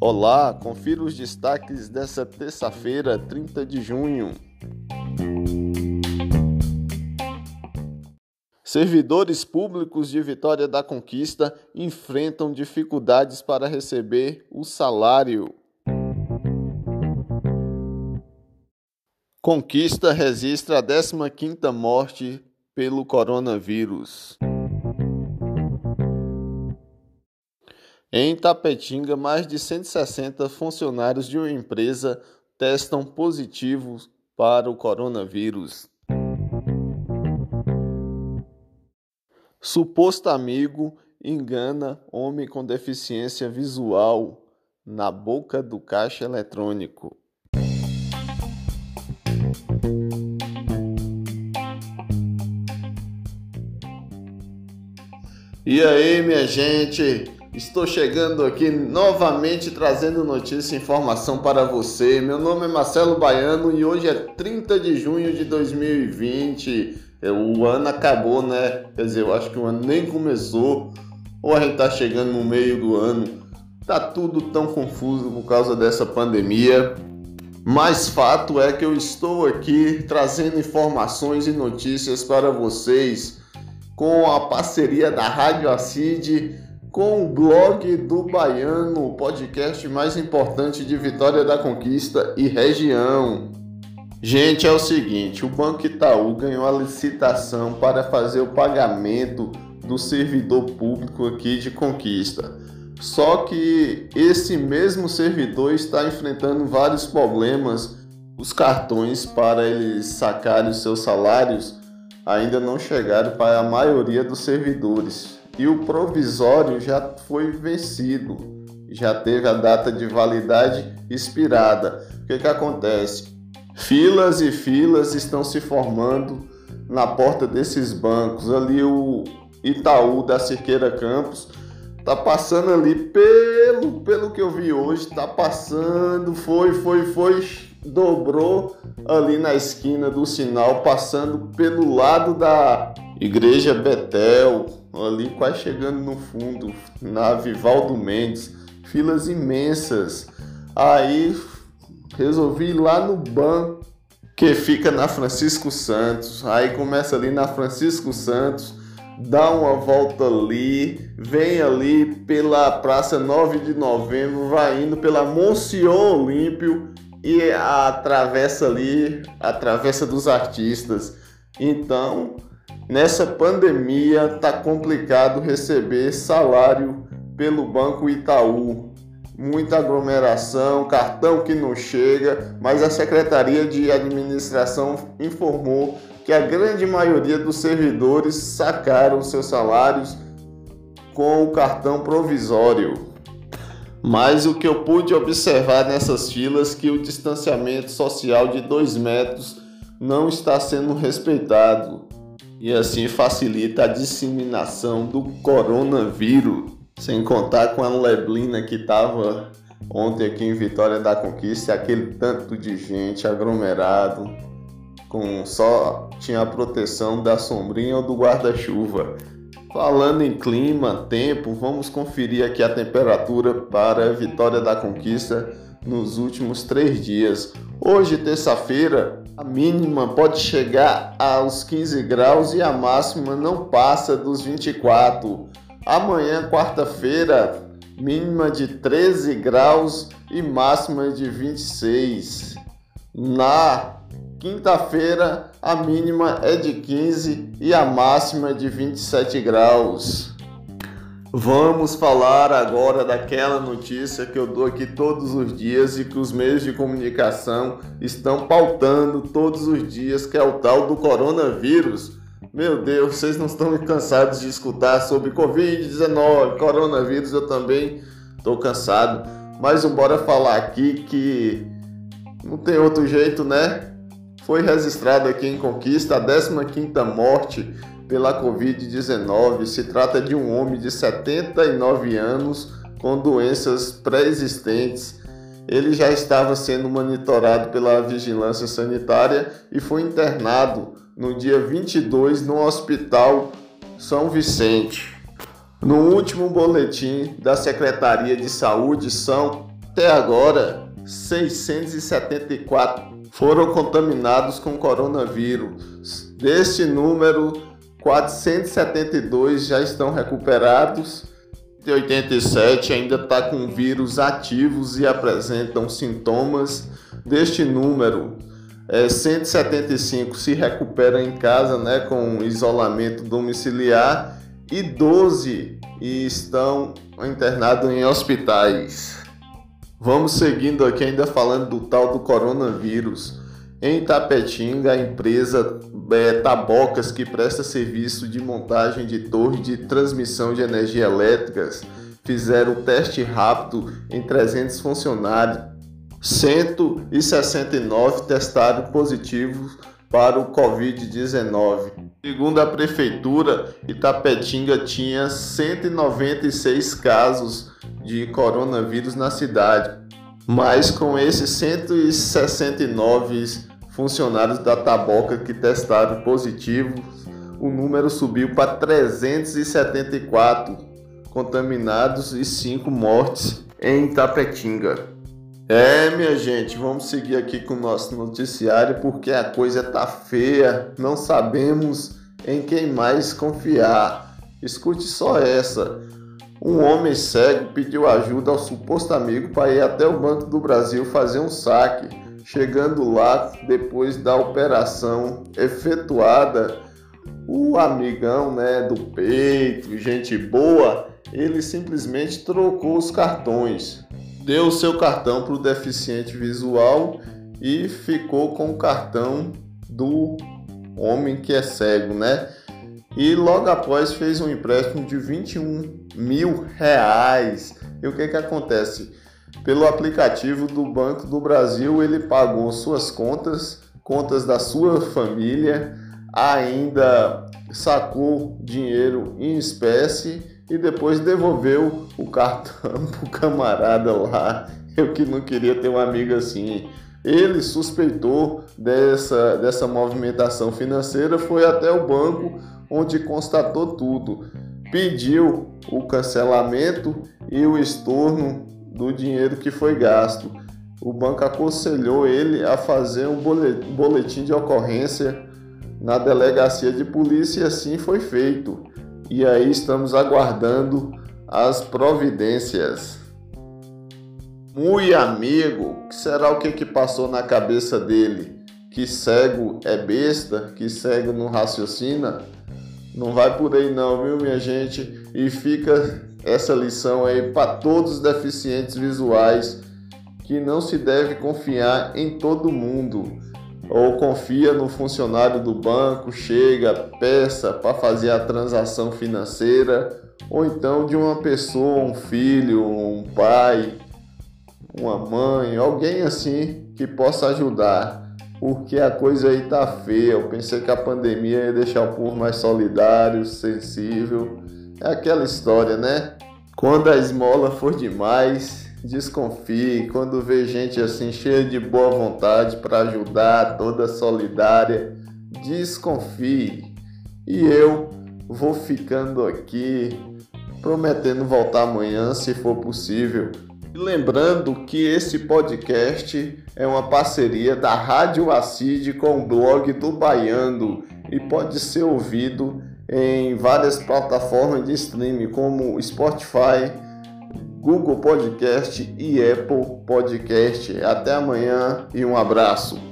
Olá, confira os destaques dessa terça-feira, 30 de junho. Servidores públicos de Vitória da Conquista enfrentam dificuldades para receber o salário. Conquista registra a 15ª morte pelo coronavírus. Em Tapetinga, mais de 160 funcionários de uma empresa testam positivos para o coronavírus. Suposto amigo engana homem com deficiência visual na boca do caixa eletrônico. E aí, minha gente? Estou chegando aqui novamente trazendo notícia e informação para você. Meu nome é Marcelo Baiano e hoje é 30 de junho de 2020. É, o ano acabou, né? Quer dizer, eu acho que o ano nem começou, ou a gente tá chegando no meio do ano. Tá tudo tão confuso por causa dessa pandemia. Mas fato é que eu estou aqui trazendo informações e notícias para vocês com a parceria da Rádio Acid com o blog do Baiano, o podcast mais importante de Vitória da Conquista e região. Gente, é o seguinte: o Banco Itaú ganhou a licitação para fazer o pagamento do servidor público aqui de Conquista. Só que esse mesmo servidor está enfrentando vários problemas. Os cartões para eles sacarem os seus salários ainda não chegaram para a maioria dos servidores. E o provisório já foi vencido, já teve a data de validade expirada. O que, que acontece? Filas e filas estão se formando na porta desses bancos. Ali o Itaú da Cirqueira Campos tá passando ali pelo pelo que eu vi hoje, tá passando, foi, foi, foi, dobrou ali na esquina do sinal, passando pelo lado da Igreja Betel, ali quase chegando no fundo, na Vivaldo Mendes, filas imensas. Aí resolvi ir lá no banco que fica na Francisco Santos. Aí começa ali na Francisco Santos, dá uma volta ali, vem ali pela Praça 9 de Novembro, vai indo pela Monsenhor Olímpio e atravessa ali, atravessa dos artistas. Então, nessa pandemia tá complicado receber salário pelo Banco Itaú muita aglomeração, cartão que não chega, mas a Secretaria de Administração informou que a grande maioria dos servidores sacaram seus salários com o cartão provisório. Mas o que eu pude observar nessas filas que o distanciamento social de 2 metros não está sendo respeitado e assim facilita a disseminação do coronavírus. Sem contar com a Leblina que estava ontem aqui em Vitória da Conquista, aquele tanto de gente aglomerado, com só tinha a proteção da sombrinha ou do guarda-chuva. Falando em clima, tempo, vamos conferir aqui a temperatura para Vitória da Conquista nos últimos três dias. Hoje, terça-feira, a mínima pode chegar aos 15 graus e a máxima não passa dos 24. Amanhã, quarta-feira, mínima de 13 graus e máxima de 26. Na quinta-feira, a mínima é de 15 e a máxima de 27 graus. Vamos falar agora daquela notícia que eu dou aqui todos os dias e que os meios de comunicação estão pautando todos os dias, que é o tal do coronavírus. Meu Deus, vocês não estão cansados de escutar sobre Covid-19, coronavírus? Eu também estou cansado. Mas bora falar aqui que não tem outro jeito, né? Foi registrado aqui em Conquista a 15ª morte pela Covid-19. Se trata de um homem de 79 anos com doenças pré-existentes. Ele já estava sendo monitorado pela vigilância sanitária e foi internado no dia 22 no Hospital São Vicente. No último boletim da Secretaria de Saúde são até agora 674 foram contaminados com coronavírus. Deste número, 472 já estão recuperados. De 87 ainda está com vírus ativos e apresentam sintomas. Deste número, é, 175 se recuperam em casa né, com isolamento domiciliar e 12 estão internados em hospitais. Vamos seguindo aqui ainda falando do tal do coronavírus. Em Tapetinga, a empresa é, Tabocas, que presta serviço de montagem de torre de transmissão de energia elétricas, fizeram teste rápido em 300 funcionários. 169 testaram positivos para o Covid-19. Segundo a prefeitura, Itapetinga tinha 196 casos de coronavírus na cidade. Mas com esses 169 funcionários da Taboca que testaram positivos, o número subiu para 374 contaminados e 5 mortes em Tapetinga. É, minha gente, vamos seguir aqui com o nosso noticiário porque a coisa tá feia, não sabemos em quem mais confiar. Escute só essa. Um homem cego pediu ajuda ao suposto amigo para ir até o Banco do Brasil fazer um saque. Chegando lá, depois da operação efetuada, o amigão né, do peito, gente boa, ele simplesmente trocou os cartões. Deu seu cartão para o deficiente visual e ficou com o cartão do homem que é cego, né? e logo após fez um empréstimo de 21 mil reais. E o que, que acontece? Pelo aplicativo do Banco do Brasil, ele pagou suas contas, contas da sua família, ainda sacou dinheiro em espécie e depois devolveu o cartão pro camarada lá. Eu que não queria ter um amigo assim. Ele suspeitou dessa, dessa movimentação financeira, foi até o banco onde constatou tudo. Pediu o cancelamento e o estorno do dinheiro que foi gasto. O banco aconselhou ele a fazer um boletim de ocorrência na delegacia de polícia e assim foi feito. E aí estamos aguardando as providências. Muito amigo, será o que, que passou na cabeça dele? Que cego é besta, que cego não raciocina? Não vai por aí não, viu, minha gente? E fica essa lição aí para todos os deficientes visuais que não se deve confiar em todo mundo. Ou confia no funcionário do banco, chega, peça para fazer a transação financeira, ou então de uma pessoa, um filho, um pai, uma mãe, alguém assim que possa ajudar porque a coisa aí tá feia. Eu pensei que a pandemia ia deixar o povo mais solidário, sensível. É aquela história, né? Quando a esmola for demais, desconfie. Quando vê gente assim cheia de boa vontade para ajudar, toda solidária, desconfie. E eu vou ficando aqui, prometendo voltar amanhã se for possível Lembrando que esse podcast é uma parceria da Rádio Acid com o blog do Baiano e pode ser ouvido em várias plataformas de streaming como Spotify, Google Podcast e Apple Podcast. Até amanhã e um abraço.